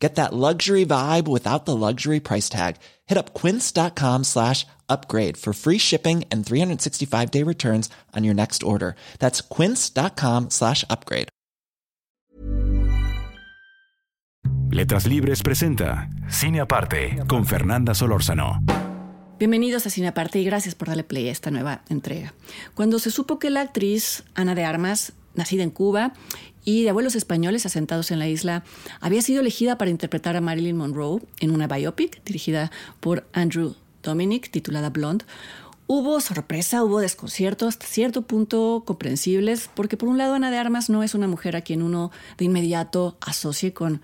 Get that luxury vibe without the luxury price tag. Hit up quince.com slash upgrade for free shipping and 365 day returns on your next order. That's quince.com slash upgrade. Letras Libres presenta Cine Aparte con Fernanda Solórzano. Bienvenidos a Cine Aparte y gracias por darle play a esta nueva entrega. Cuando se supo que la actriz Ana de Armas, nacida en Cuba y de abuelos españoles asentados en la isla, había sido elegida para interpretar a Marilyn Monroe en una biopic dirigida por Andrew Dominic, titulada Blonde. Hubo sorpresa, hubo desconcierto hasta cierto punto comprensibles, porque por un lado Ana de Armas no es una mujer a quien uno de inmediato asocie con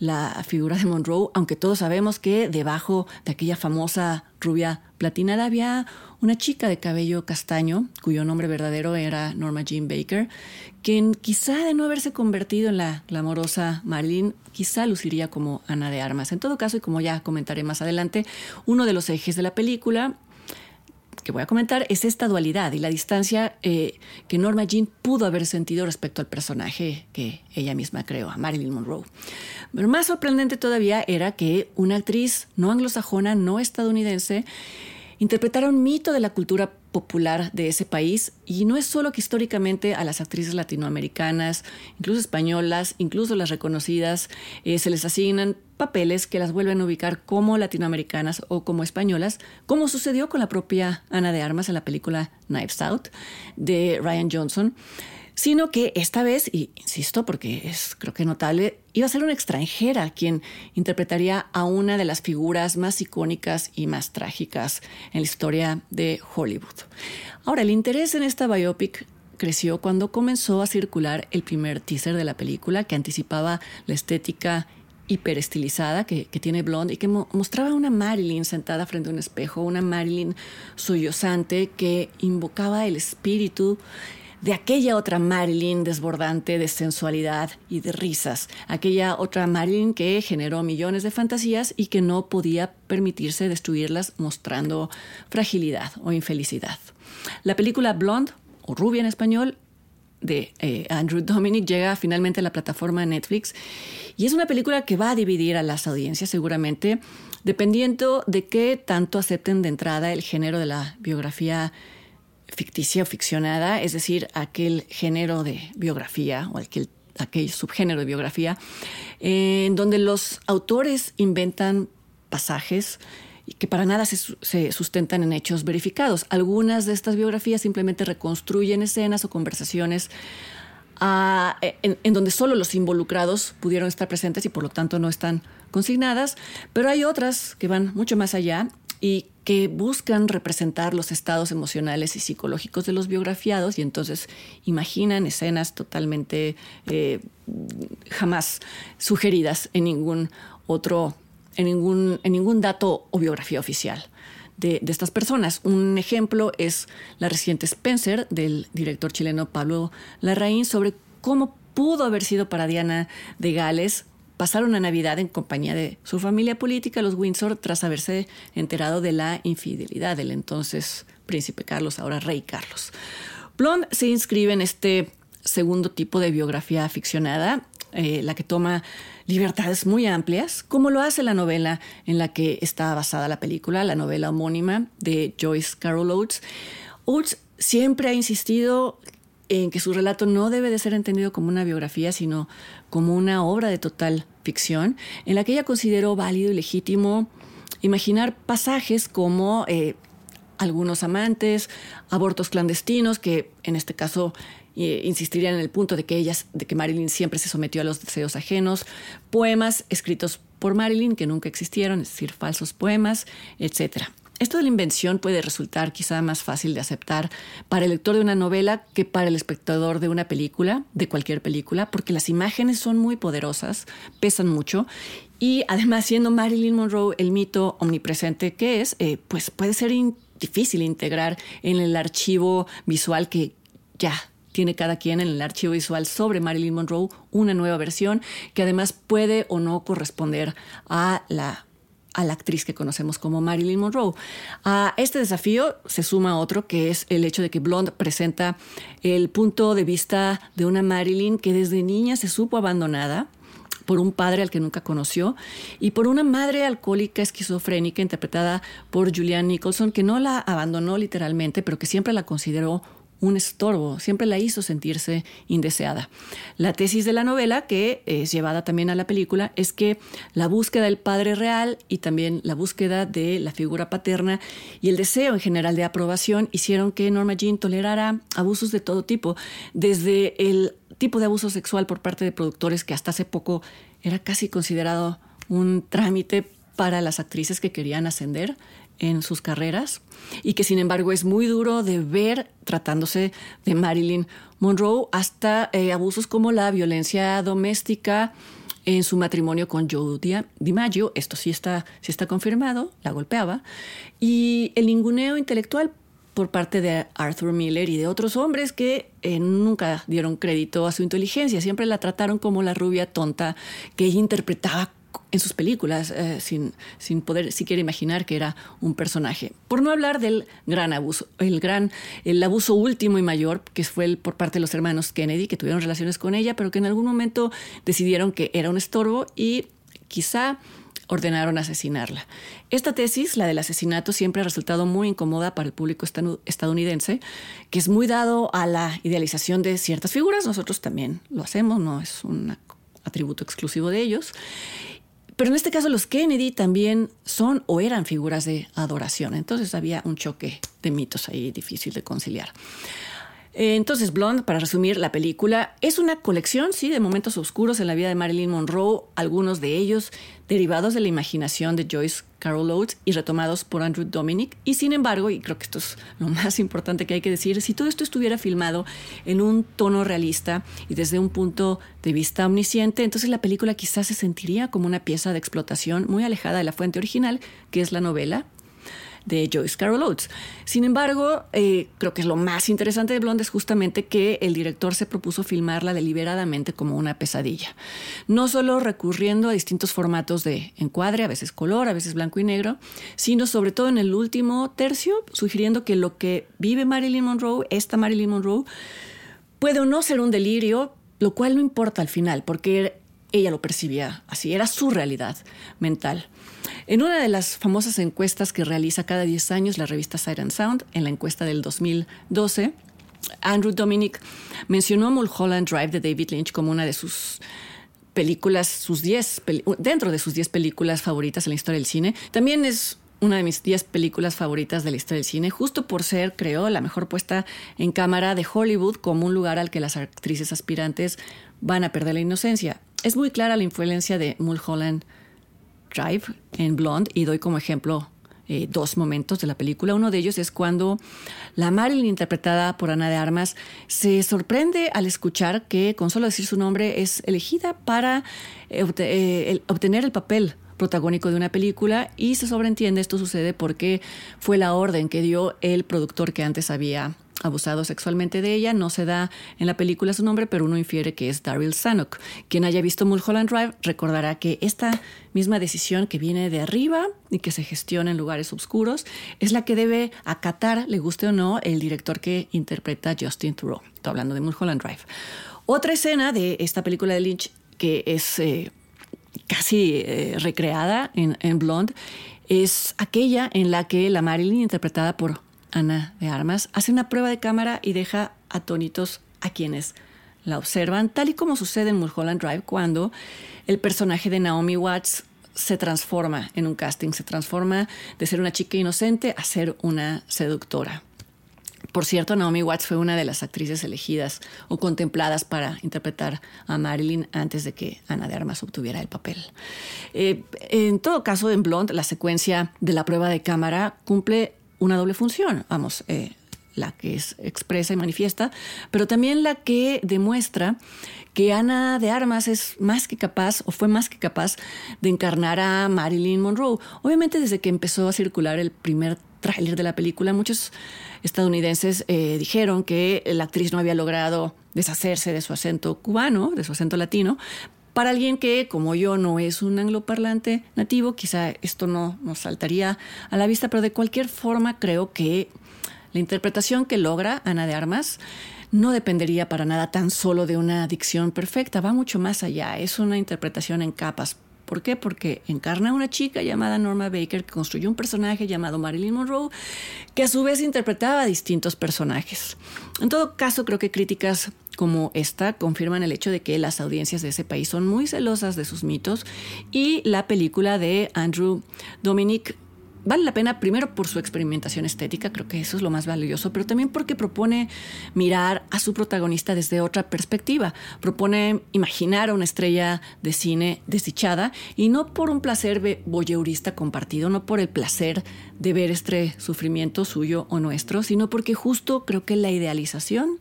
la figura de Monroe, aunque todos sabemos que debajo de aquella famosa rubia platinada había una chica de cabello castaño, cuyo nombre verdadero era Norma Jean Baker, quien quizá de no haberse convertido en la glamorosa Marilyn, quizá luciría como Ana de Armas. En todo caso, y como ya comentaré más adelante, uno de los ejes de la película que voy a comentar es esta dualidad y la distancia eh, que Norma Jean pudo haber sentido respecto al personaje que ella misma creó, a Marilyn Monroe. Pero más sorprendente todavía era que una actriz no anglosajona, no estadounidense, interpretara un mito de la cultura popular de ese país y no es solo que históricamente a las actrices latinoamericanas, incluso españolas, incluso las reconocidas, eh, se les asignan papeles que las vuelven a ubicar como latinoamericanas o como españolas, como sucedió con la propia Ana de Armas en la película Knives Out de Ryan Johnson sino que esta vez, y insisto porque es creo que notable, iba a ser una extranjera quien interpretaría a una de las figuras más icónicas y más trágicas en la historia de Hollywood. Ahora, el interés en esta biopic creció cuando comenzó a circular el primer teaser de la película que anticipaba la estética hiperestilizada que, tiene Blonde y que mostraba una Marilyn sentada frente a un espejo, una Marilyn sollozante que invocaba el espíritu de aquella otra Marilyn desbordante de sensualidad y de risas, aquella otra Marilyn que generó millones de fantasías y que no podía permitirse destruirlas mostrando fragilidad o infelicidad. La película Blonde, o Rubia en español, de eh, Andrew Dominic llega finalmente a la plataforma Netflix y es una película que va a dividir a las audiencias seguramente dependiendo de qué tanto acepten de entrada el género de la biografía ficticia o ficcionada, es decir, aquel género de biografía o aquel, aquel subgénero de biografía, eh, en donde los autores inventan pasajes que para nada se, sustentan en hechos verificados. Algunas de estas biografías simplemente reconstruyen escenas o conversaciones ah, en, en, donde solo los involucrados pudieron estar presentes y por lo tanto no están consignadas, pero hay otras que van mucho más allá y que buscan representar los estados emocionales y psicológicos de los biografiados y entonces imaginan escenas totalmente eh, jamás sugeridas en ningún otro, en ningún, en ningún dato o biografía oficial. De, estas personas. Un ejemplo es la reciente Spencer del director chileno Pablo Larraín sobre cómo pudo haber sido para Diana de Gales pasaron la Navidad en compañía de su familia política, los Windsor, tras haberse enterado de la infidelidad del entonces príncipe Carlos, ahora rey Carlos. Blonde se inscribe en este segundo tipo de biografía ficcionada, eh, la que toma libertades muy amplias, como lo hace la novela en la que está basada la película, la novela homónima de Joyce Carol Oates. Oates siempre ha insistido en que su relato no debe de ser entendido como una biografía, sino como una obra de total ficción, en la que ella consideró válido y legítimo imaginar pasajes como eh, algunos amantes, abortos clandestinos, que en este caso eh, insistirían en el punto de que ellas, de que Marilyn siempre se sometió a los deseos ajenos, poemas escritos por Marilyn que nunca existieron, es decir, falsos poemas, etcétera. Esto de la invención puede resultar quizá más fácil de aceptar para el lector de una novela que para el espectador de una película, de cualquier película, porque las imágenes son muy poderosas, pesan mucho y además siendo Marilyn Monroe el mito omnipresente que es, eh, pues puede ser difícil integrar en el archivo visual que ya tiene cada quien en el archivo visual sobre Marilyn Monroe una nueva versión que además puede o no corresponder a la a la actriz que conocemos como Marilyn Monroe. A este desafío se suma otro, que es el hecho de que Blonde presenta el punto de vista de una Marilyn que desde niña se supo abandonada por un padre al que nunca conoció y por una madre alcohólica esquizofrénica interpretada por Julianne Nicholson que no la abandonó literalmente, pero que siempre la consideró un estorbo, siempre la hizo sentirse indeseada. La tesis de la novela, que es llevada también a la película, es que la búsqueda del padre real y también la búsqueda de la figura paterna y el deseo en general de aprobación hicieron que Norma Jean tolerara abusos de todo tipo, desde el tipo de abuso sexual por parte de productores que hasta hace poco era casi considerado un trámite para las actrices que querían ascender en sus carreras y que sin embargo es muy duro de ver tratándose de Marilyn Monroe hasta eh, abusos como la violencia doméstica en su matrimonio con Joe DiMaggio, esto sí está, sí está confirmado, la golpeaba, y el ninguneo intelectual por parte de Arthur Miller y de otros hombres que eh, nunca dieron crédito a su inteligencia, siempre la trataron como la rubia tonta que ella interpretaba en sus películas eh, sin, sin poder siquiera imaginar que era un personaje. Por no hablar del gran abuso, el gran, el abuso último y mayor que fue por parte de los hermanos Kennedy, que tuvieron relaciones con ella, pero que en algún momento decidieron que era un estorbo y quizá ordenaron asesinarla. Esta tesis, la del asesinato, siempre ha resultado muy incómoda para el público estadounidense, que es muy dado a la idealización de ciertas figuras. Nosotros también lo hacemos, no es un atributo exclusivo de ellos. Pero en este caso los Kennedy también son o eran figuras de adoración. Entonces había un choque de mitos ahí difícil de conciliar. Eh, entonces, Blonde, para resumir la película, es una colección, sí, de momentos oscuros en la vida de Marilyn Monroe, algunos de ellos derivados de la imaginación de Joyce Carol Oates y retomados por Andrew Dominic. Y sin embargo, y creo que esto es lo más importante que hay que decir, si todo esto estuviera filmado en un tono realista y desde un punto de vista omnisciente, entonces la película quizás se sentiría como una pieza de explotación muy alejada de la fuente original, que es la novela de Joyce Carol Oates. Sin embargo, eh, creo que es lo más interesante de Blonde es justamente que el director se propuso filmarla deliberadamente como una pesadilla. No solo recurriendo a distintos formatos de encuadre, a veces color, a veces blanco y negro, sino sobre todo en el último tercio, sugiriendo que lo que vive Marilyn Monroe, esta Marilyn Monroe, puede o no ser un delirio, lo cual no importa al final, porque ella lo percibía así, era su realidad mental. En una de las famosas encuestas que realiza cada 10 años la revista Siren Sound, en la encuesta del 2012, Andrew Dominic mencionó Mulholland Drive de David Lynch como una de sus películas, sus 10, dentro de sus 10 películas favoritas en la historia del cine. También es una de mis 10 películas favoritas de la historia del cine, justo por ser, creo, la mejor puesta en cámara de Hollywood como un lugar al que las actrices aspirantes van a perder la inocencia. Es muy clara la influencia de Mulholland Drive en Blonde y doy como ejemplo eh, dos momentos de la película. Uno de ellos es cuando la Marilyn, interpretada por Ana de Armas, se sorprende al escuchar que, con solo decir su nombre, es elegida para eh, eh, obtener el papel protagónico de una película y se sobreentiende esto sucede porque fue la orden que dio el productor que antes había abusado sexualmente de ella. No se da en la película su nombre, pero uno infiere que es Daryl Sanok. Quien haya visto Mulholland Drive recordará que esta misma decisión que viene de arriba y que se gestiona en lugares oscuros es la que debe acatar, le guste o no, el director que interpreta Justin Theroux. Estoy hablando de Mulholland Drive. Otra escena de esta película de Lynch que es eh, casi eh, recreada en, en Blonde es aquella en la que la Marilyn, interpretada por Ana de Armas, hace una prueba de cámara y deja atónitos a quienes la observan, tal y como sucede en Mulholland Drive cuando el personaje de Naomi Watts se transforma en un casting, se transforma de ser una chica inocente a ser una seductora. Por cierto, Naomi Watts fue una de las actrices elegidas o contempladas para interpretar a Marilyn antes de que Ana de Armas obtuviera el papel. Eh, en todo caso, en Blonde, la secuencia de la prueba de cámara cumple una doble función, vamos, eh, la que es expresa y manifiesta, pero también la que demuestra que Ana de Armas es más que capaz o fue más que capaz de encarnar a Marilyn Monroe. Obviamente desde que empezó a circular el primer tráiler de la película, muchos estadounidenses eh, dijeron que la actriz no había logrado deshacerse de su acento cubano, de su acento latino. Para alguien que, como yo, no es un angloparlante nativo, quizá esto no nos saltaría a la vista, pero de cualquier forma creo que la interpretación que logra Ana de Armas no dependería para nada tan solo de una dicción perfecta, va mucho más allá, es una interpretación en capas. ¿Por qué? Porque encarna a una chica llamada Norma Baker que construyó un personaje llamado Marilyn Monroe que a su vez interpretaba a distintos personajes. En todo caso, creo que críticas como esta confirman el hecho de que las audiencias de ese país son muy celosas de sus mitos y la película de Andrew Dominic vale la pena primero por su experimentación estética, creo que eso es lo más valioso, pero también porque propone mirar a su protagonista desde otra perspectiva, propone imaginar a una estrella de cine desdichada y no por un placer voyeurista compartido, no por el placer de ver este sufrimiento suyo o nuestro, sino porque justo creo que la idealización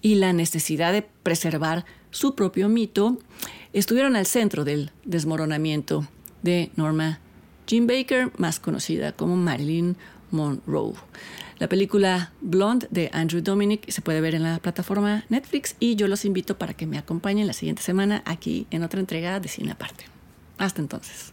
y la necesidad de preservar su propio mito estuvieron al centro del desmoronamiento de Norma Jim Baker, más conocida como Marilyn Monroe. La película Blonde de Andrew Dominic se puede ver en la plataforma Netflix y yo los invito para que me acompañen la siguiente semana aquí en otra entrega de Cine Aparte. Hasta entonces.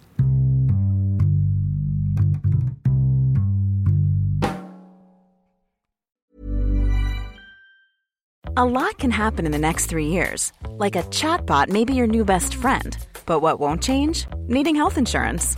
A lot can happen in the next three years. Like a chatbot may be your new best friend. But what won't change? Needing health insurance.